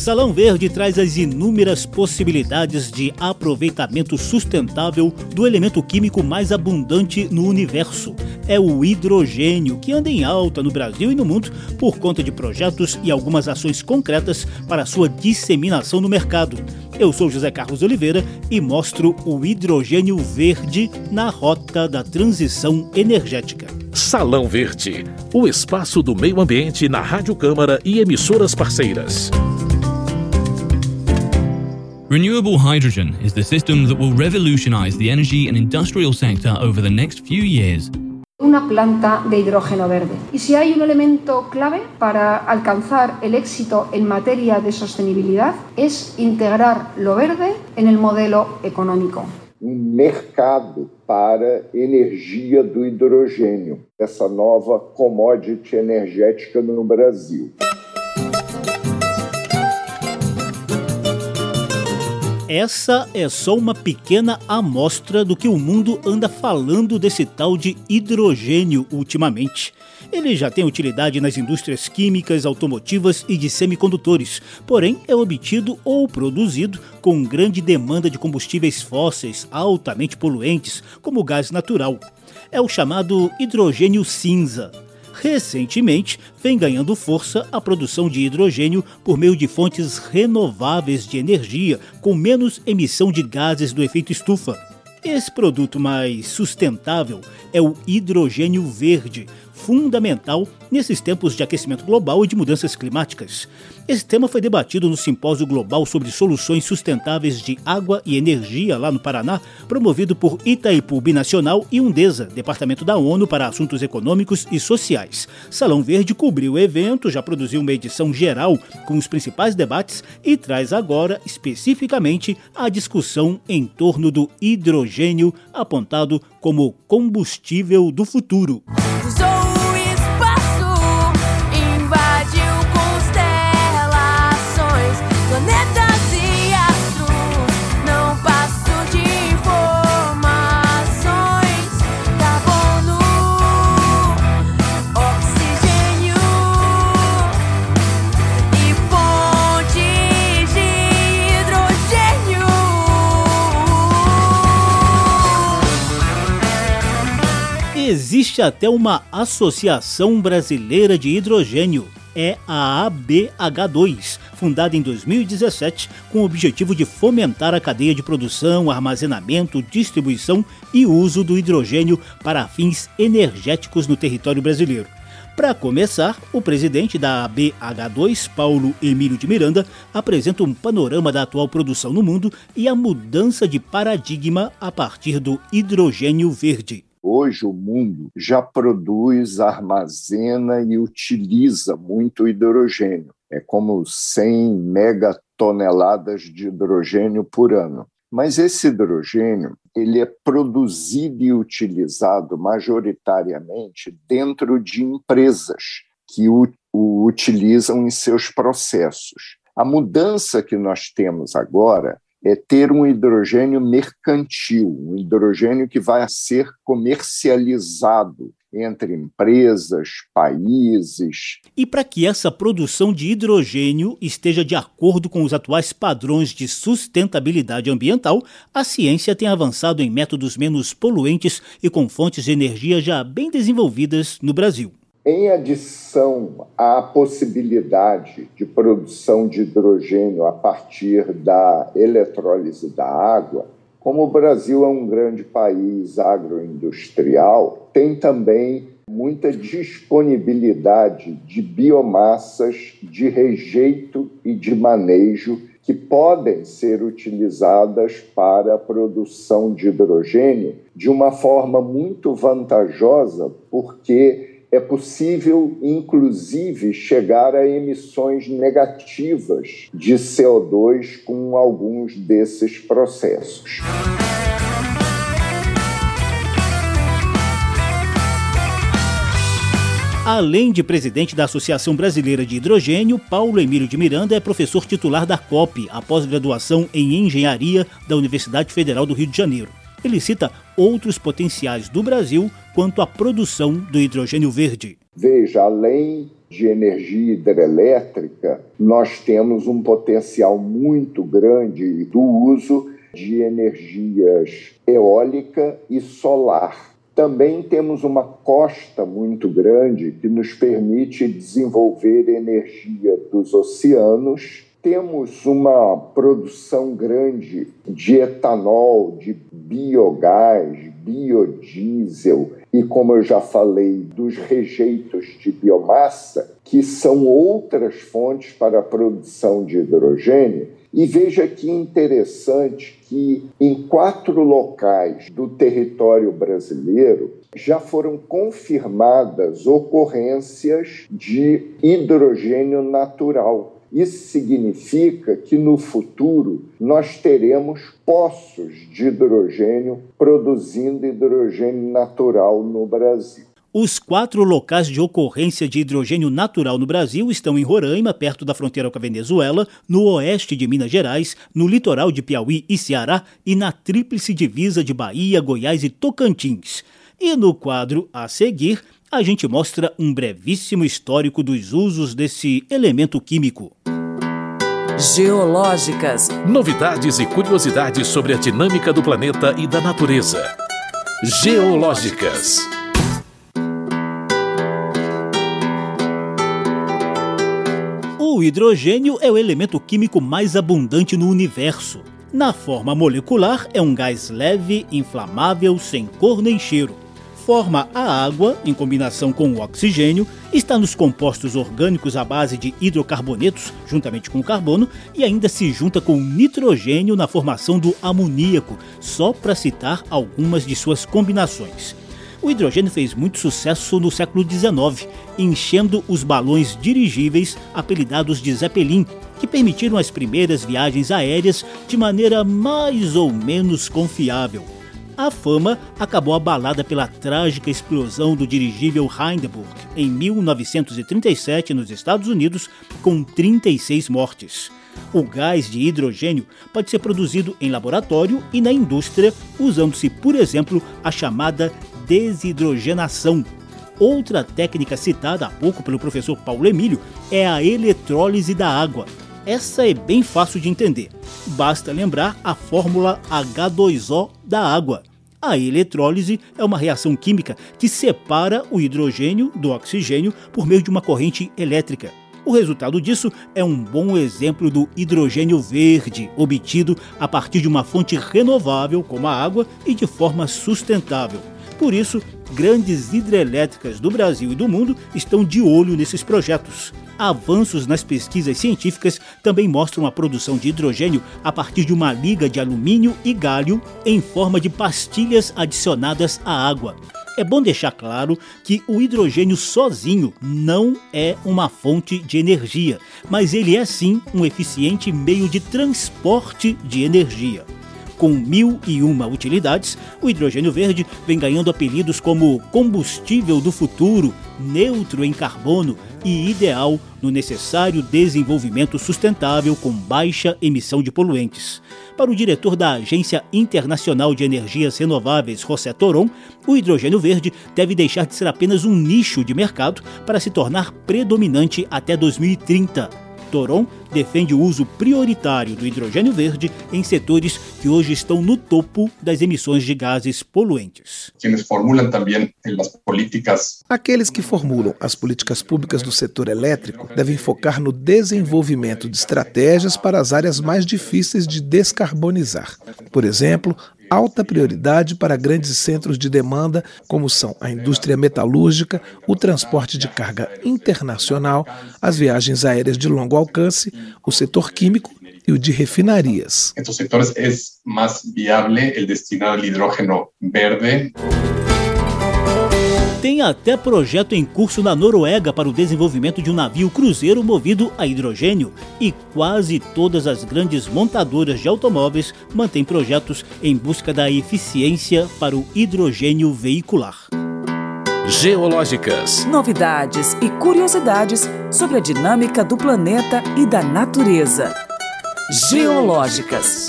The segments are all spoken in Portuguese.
Salão Verde traz as inúmeras possibilidades de aproveitamento sustentável do elemento químico mais abundante no universo. É o hidrogênio, que anda em alta no Brasil e no mundo por conta de projetos e algumas ações concretas para sua disseminação no mercado. Eu sou José Carlos Oliveira e mostro o hidrogênio verde na rota da transição energética. Salão Verde, o espaço do meio ambiente na Rádio Câmara e emissoras parceiras. Renewable hydrogen is the system that will revolutionize the energy and industrial sector over the next few years. Una planta de hidrógeno verde. Y si hay un elemento clave para alcanzar el éxito en materia de sostenibilidad es integrar lo verde en el modelo económico. um mercado para energia do hidrogênio, essa nova commodity energética no Brasil. Essa é só uma pequena amostra do que o mundo anda falando desse tal de hidrogênio ultimamente. Ele já tem utilidade nas indústrias químicas, automotivas e de semicondutores, porém é obtido ou produzido com grande demanda de combustíveis fósseis altamente poluentes, como o gás natural. É o chamado hidrogênio cinza. Recentemente, vem ganhando força a produção de hidrogênio por meio de fontes renováveis de energia com menos emissão de gases do efeito estufa. Esse produto mais sustentável é o hidrogênio verde, fundamental nesses tempos de aquecimento global e de mudanças climáticas. Esse tema foi debatido no Simpósio Global sobre Soluções Sustentáveis de Água e Energia, lá no Paraná, promovido por Itaipu Binacional e Undesa, Departamento da ONU para Assuntos Econômicos e Sociais. Salão Verde cobriu o evento, já produziu uma edição geral com os principais debates e traz agora, especificamente, a discussão em torno do hidrogênio apontado como combustível do futuro. Existe até uma Associação Brasileira de Hidrogênio, é a ABH2, fundada em 2017 com o objetivo de fomentar a cadeia de produção, armazenamento, distribuição e uso do hidrogênio para fins energéticos no território brasileiro. Para começar, o presidente da ABH2, Paulo Emílio de Miranda, apresenta um panorama da atual produção no mundo e a mudança de paradigma a partir do hidrogênio verde. Hoje o mundo já produz, armazena e utiliza muito hidrogênio. É como 100 megatoneladas de hidrogênio por ano. Mas esse hidrogênio ele é produzido e utilizado majoritariamente dentro de empresas que o, o utilizam em seus processos. A mudança que nós temos agora é ter um hidrogênio mercantil, um hidrogênio que vai ser comercializado entre empresas, países. E para que essa produção de hidrogênio esteja de acordo com os atuais padrões de sustentabilidade ambiental, a ciência tem avançado em métodos menos poluentes e com fontes de energia já bem desenvolvidas no Brasil. Em adição à possibilidade de produção de hidrogênio a partir da eletrólise da água, como o Brasil é um grande país agroindustrial, tem também muita disponibilidade de biomassas de rejeito e de manejo que podem ser utilizadas para a produção de hidrogênio de uma forma muito vantajosa, porque é possível, inclusive, chegar a emissões negativas de CO2 com alguns desses processos. Além de presidente da Associação Brasileira de Hidrogênio, Paulo Emílio de Miranda é professor titular da COP, a pós-graduação em Engenharia da Universidade Federal do Rio de Janeiro. Ele cita outros potenciais do Brasil quanto à produção do hidrogênio verde. Veja, além de energia hidrelétrica, nós temos um potencial muito grande do uso de energias eólica e solar. Também temos uma costa muito grande que nos permite desenvolver energia dos oceanos. Temos uma produção grande de etanol, de biogás, biodiesel e, como eu já falei, dos rejeitos de biomassa, que são outras fontes para a produção de hidrogênio. E veja que interessante que em quatro locais do território brasileiro já foram confirmadas ocorrências de hidrogênio natural. Isso significa que no futuro nós teremos poços de hidrogênio produzindo hidrogênio natural no Brasil. Os quatro locais de ocorrência de hidrogênio natural no Brasil estão em Roraima, perto da fronteira com a Venezuela, no oeste de Minas Gerais, no litoral de Piauí e Ceará e na tríplice divisa de Bahia, Goiás e Tocantins. E no quadro a seguir, a gente mostra um brevíssimo histórico dos usos desse elemento químico. Geológicas. Novidades e curiosidades sobre a dinâmica do planeta e da natureza. Geológicas. O hidrogênio é o elemento químico mais abundante no universo. Na forma molecular, é um gás leve, inflamável, sem cor nem cheiro. Forma a água, em combinação com o oxigênio, está nos compostos orgânicos à base de hidrocarbonetos, juntamente com o carbono, e ainda se junta com nitrogênio na formação do amoníaco, só para citar algumas de suas combinações. O hidrogênio fez muito sucesso no século XIX, enchendo os balões dirigíveis apelidados de Zeppelin, que permitiram as primeiras viagens aéreas de maneira mais ou menos confiável. A fama acabou abalada pela trágica explosão do dirigível Hindenburg em 1937 nos Estados Unidos, com 36 mortes. O gás de hidrogênio pode ser produzido em laboratório e na indústria, usando-se, por exemplo, a chamada desidrogenação. Outra técnica citada há pouco pelo professor Paulo Emílio é a eletrólise da água. Essa é bem fácil de entender. Basta lembrar a fórmula H2O da água. A eletrólise é uma reação química que separa o hidrogênio do oxigênio por meio de uma corrente elétrica. O resultado disso é um bom exemplo do hidrogênio verde, obtido a partir de uma fonte renovável como a água e de forma sustentável. Por isso, grandes hidrelétricas do Brasil e do mundo estão de olho nesses projetos. Avanços nas pesquisas científicas também mostram a produção de hidrogênio a partir de uma liga de alumínio e galho em forma de pastilhas adicionadas à água. É bom deixar claro que o hidrogênio sozinho não é uma fonte de energia, mas ele é sim um eficiente meio de transporte de energia. Com mil e uma utilidades, o hidrogênio verde vem ganhando apelidos como combustível do futuro, neutro em carbono e ideal no necessário desenvolvimento sustentável com baixa emissão de poluentes. Para o diretor da Agência Internacional de Energias Renováveis, José Toron, o hidrogênio verde deve deixar de ser apenas um nicho de mercado para se tornar predominante até 2030 Toron defende o uso prioritário do hidrogênio verde em setores que hoje estão no topo das emissões de gases poluentes. Quienes formulam também as políticas. Aqueles que formulam as políticas públicas do setor elétrico devem focar no desenvolvimento de estratégias para as áreas mais difíceis de descarbonizar. Por exemplo, alta prioridade para grandes centros de demanda, como são a indústria metalúrgica, o transporte de carga internacional, as viagens aéreas de longo alcance, o setor químico e o de refinarias. Estes setores é mais viável o destinar ao hidrogênio verde. Tem até projeto em curso na Noruega para o desenvolvimento de um navio cruzeiro movido a hidrogênio, e quase todas as grandes montadoras de automóveis mantêm projetos em busca da eficiência para o hidrogênio veicular. Geológicas. Novidades e curiosidades sobre a dinâmica do planeta e da natureza. Geológicas.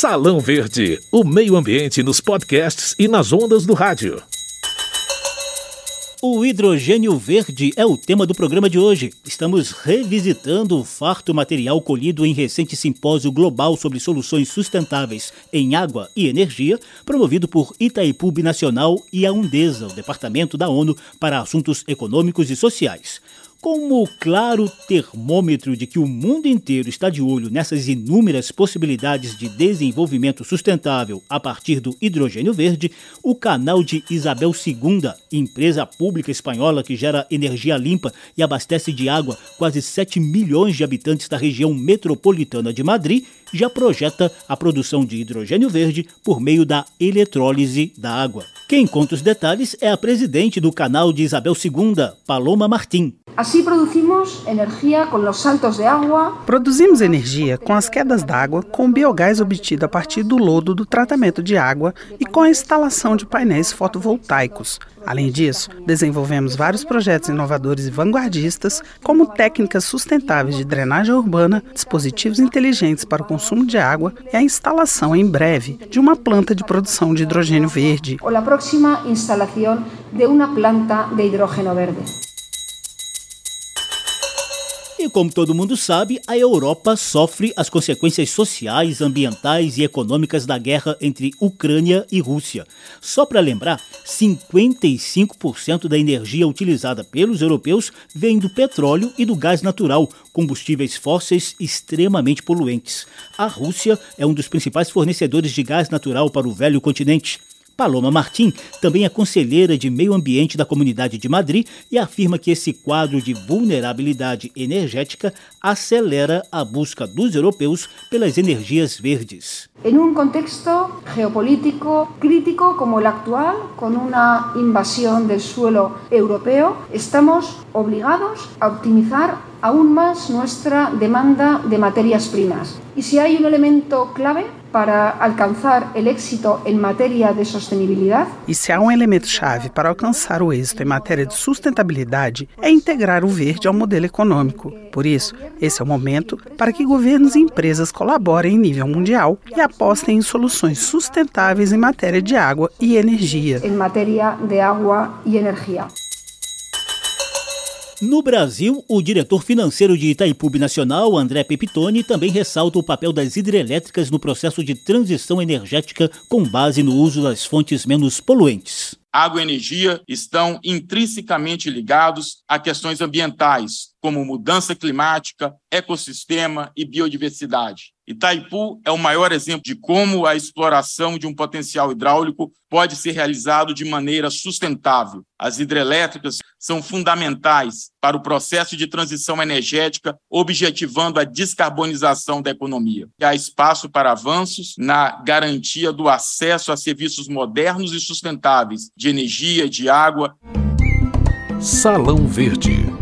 Salão Verde, o meio ambiente nos podcasts e nas ondas do rádio. O hidrogênio verde é o tema do programa de hoje. Estamos revisitando o farto material colhido em recente simpósio global sobre soluções sustentáveis em água e energia, promovido por Itaipu Nacional e a Undesa, o Departamento da ONU para Assuntos Econômicos e Sociais. Como claro termômetro de que o mundo inteiro está de olho nessas inúmeras possibilidades de desenvolvimento sustentável a partir do hidrogênio verde, o canal de Isabel II, empresa pública espanhola que gera energia limpa e abastece de água quase 7 milhões de habitantes da região metropolitana de Madrid, já projeta a produção de hidrogênio verde por meio da eletrólise da água. Quem conta os detalhes é a presidente do canal de Isabel II, Paloma Martim. Assim produzimos energia com os saltos de água. Produzimos energia com as quedas d'água, com biogás obtido a partir do lodo do tratamento de água e com a instalação de painéis fotovoltaicos. Além disso, desenvolvemos vários projetos inovadores e vanguardistas, como técnicas sustentáveis de drenagem urbana, dispositivos inteligentes para o consumo de água e a instalação em breve de uma planta de produção de hidrogênio verde. Ou a próxima instalação de uma planta de hidrogênio verde. E como todo mundo sabe, a Europa sofre as consequências sociais, ambientais e econômicas da guerra entre Ucrânia e Rússia. Só para lembrar, 55% da energia utilizada pelos europeus vem do petróleo e do gás natural, combustíveis fósseis extremamente poluentes. A Rússia é um dos principais fornecedores de gás natural para o velho continente. Paloma Martim também é conselheira de meio ambiente da Comunidade de Madrid e afirma que esse quadro de vulnerabilidade energética acelera a busca dos europeus pelas energias verdes. Em um contexto geopolítico crítico como o atual, com uma invasão do suelo europeu, estamos obrigados a optimizar aún más nuestra demanda de materias primas. Y si hay un elemento clave para alcançar o êxito em matéria de sustentabilidade. E se há um elemento chave para alcançar o êxito em matéria de sustentabilidade é integrar o verde ao modelo econômico. Por isso, esse é o momento para que governos e empresas colaborem em nível mundial e apostem em soluções sustentáveis em matéria de água e energia. Em matéria de água e energia. No Brasil, o diretor financeiro de Itaipu Nacional, André Pepitone, também ressalta o papel das hidrelétricas no processo de transição energética com base no uso das fontes menos poluentes. Água e energia estão intrinsecamente ligados a questões ambientais, como mudança climática, ecossistema e biodiversidade. Itaipu é o maior exemplo de como a exploração de um potencial hidráulico pode ser realizado de maneira sustentável. As hidrelétricas são fundamentais para o processo de transição energética, objetivando a descarbonização da economia. Há espaço para avanços na garantia do acesso a serviços modernos e sustentáveis de energia de água. Salão Verde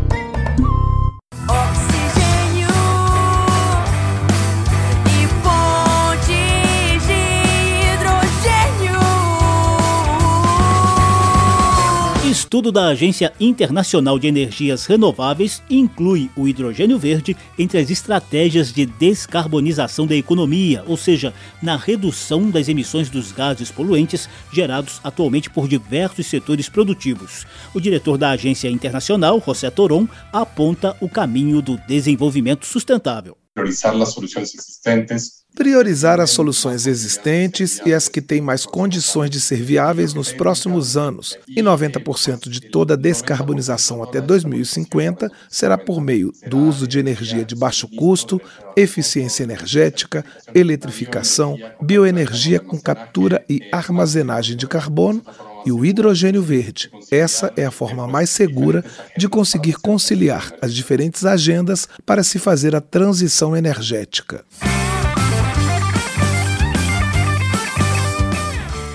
estudo da Agência Internacional de Energias Renováveis inclui o hidrogênio verde entre as estratégias de descarbonização da economia, ou seja, na redução das emissões dos gases poluentes gerados atualmente por diversos setores produtivos. O diretor da agência internacional, José Toron, aponta o caminho do desenvolvimento sustentável. Priorizar as soluções existentes priorizar as soluções existentes e as que têm mais condições de ser viáveis nos próximos anos. E 90% de toda a descarbonização até 2050 será por meio do uso de energia de baixo custo, eficiência energética, eletrificação, bioenergia com captura e armazenagem de carbono e o hidrogênio verde. Essa é a forma mais segura de conseguir conciliar as diferentes agendas para se fazer a transição energética.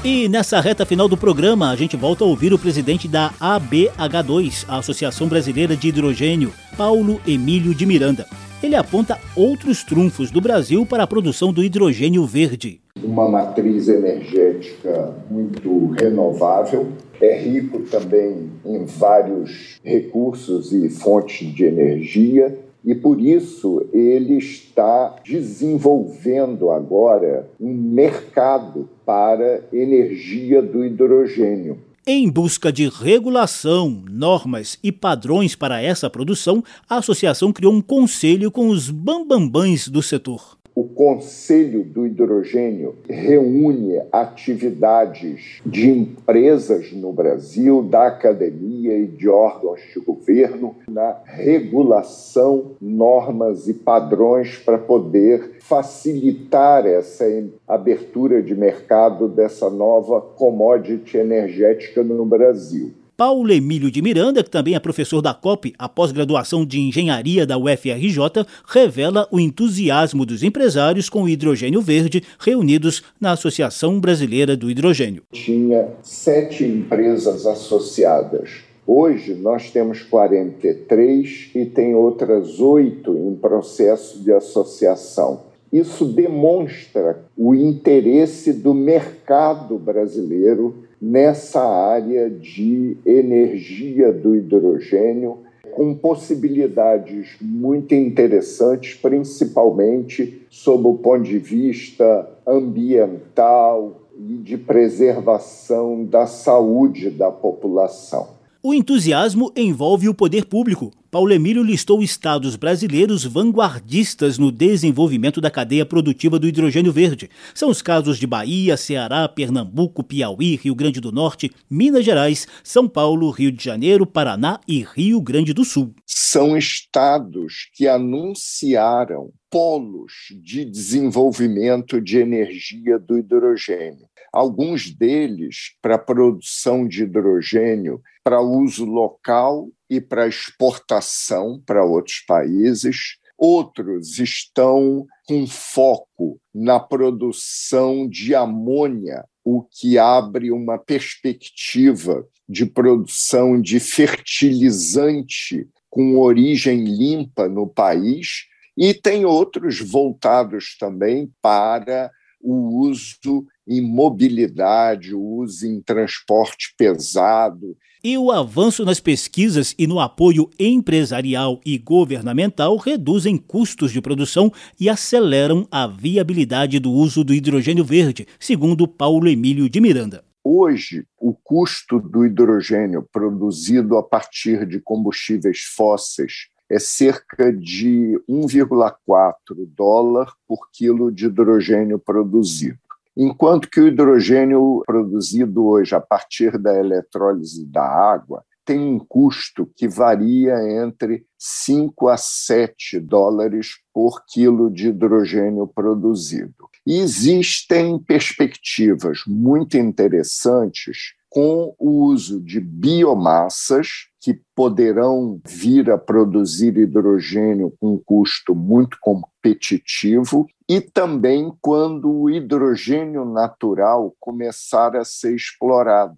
E nessa reta final do programa, a gente volta a ouvir o presidente da ABH2, a Associação Brasileira de Hidrogênio, Paulo Emílio de Miranda. Ele aponta outros trunfos do Brasil para a produção do hidrogênio verde. Uma matriz energética muito renovável, é rico também em vários recursos e fontes de energia, E por isso ele está desenvolvendo agora um mercado para energia do hidrogênio. Em busca de regulação, normas e padrões para essa produção, a associação criou um conselho com os bambambãs do setor. O Conselho do Hidrogênio reúne atividades de empresas no Brasil, da academia e de órgãos de governo na regulação, normas e padrões para poder facilitar essa abertura de mercado dessa nova commodity energética no Brasil. Paulo Emílio de Miranda, que também é professor da COP, a pós-graduação de engenharia da UFRJ, revela o entusiasmo dos empresários com o hidrogênio verde reunidos na Associação Brasileira do Hidrogênio. Tinha sete empresas associadas. Hoje nós temos 43 e tem outras oito em processo de associação. Isso demonstra o interesse do mercado brasileiro nessa área de energia do hidrogênio, com possibilidades muito interessantes, principalmente sob o ponto de vista ambiental e de preservação da saúde da população. O entusiasmo envolve o poder público. Paulo Emílio listou estados brasileiros vanguardistas no desenvolvimento da cadeia produtiva do hidrogênio verde. São os casos de Bahia, Ceará, Pernambuco, Piauí, Rio Grande do Norte, Minas Gerais, São Paulo, Rio de Janeiro, Paraná e Rio Grande do Sul. São estados que anunciaram polos de desenvolvimento de energia do hidrogênio. Alguns deles para produção de hidrogênio para uso local e para exportação para outros países. Outros estão com foco na produção de amônia, o que abre uma perspectiva de produção de fertilizante com origem limpa no país, e tem outros voltados também para o uso em mobilidade, uso em transporte pesado. E o avanço nas pesquisas e no apoio empresarial e governamental reduzem custos de produção e aceleram a viabilidade do uso do hidrogênio verde, segundo Paulo Emílio de Miranda. Hoje, o custo do hidrogênio produzido a partir de combustíveis fósseis é cerca de 1,4 dólar por quilo de hidrogênio produzido. Enquanto que o hidrogênio produzido hoje a partir da eletrólise da água tem um custo que varia entre 5 a 7 dólares por quilo de hidrogênio produzido. E existem perspectivas muito interessantes com o uso de biomassas que poderão vir a produzir hidrogênio com um custo muito competitivo e também quando o hidrogênio natural começar a ser explorado.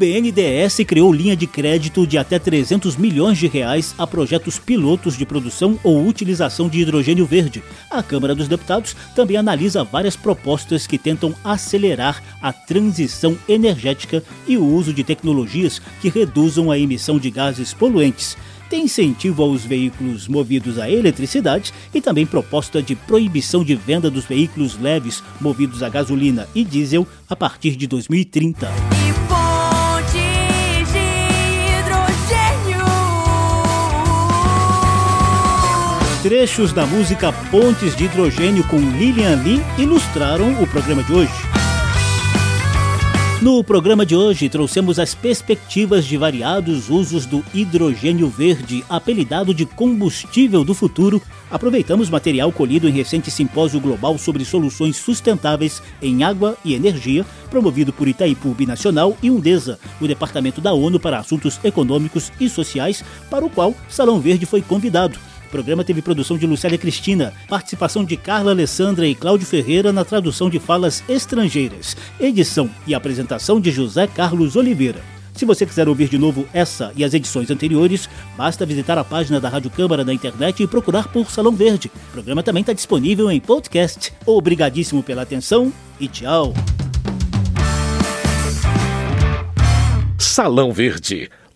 BNDES criou linha de crédito de até 300 milhões de reais a projetos pilotos de produção ou utilização de hidrogênio verde. A Câmara dos Deputados também analisa várias propostas que tentam acelerar a transição energética e o uso de tecnologias que reduzam a emissão de gases poluentes tem incentivo aos veículos movidos a eletricidade e também proposta de proibição de venda dos veículos leves movidos a gasolina e diesel a partir de 2030. Trechos da música Pontes de Hidrogênio com Lilian Lee ilustraram o programa de hoje. No programa de hoje, trouxemos as perspectivas de variados usos do hidrogênio verde, apelidado de combustível do futuro. Aproveitamos material colhido em recente simpósio global sobre soluções sustentáveis em água e energia, promovido por Itaipu Binacional e Undesa, o Departamento da ONU para Assuntos Econômicos e Sociais, para o qual Salão Verde foi convidado. O programa teve produção de Lucélia Cristina, participação de Carla Alessandra e Cláudio Ferreira na tradução de falas estrangeiras, edição e apresentação de José Carlos Oliveira. Se você quiser ouvir de novo essa e as edições anteriores, basta visitar a página da Rádio Câmara na internet e procurar por Salão Verde. O programa também está disponível em podcast. Obrigadíssimo pela atenção e tchau! Salão Verde,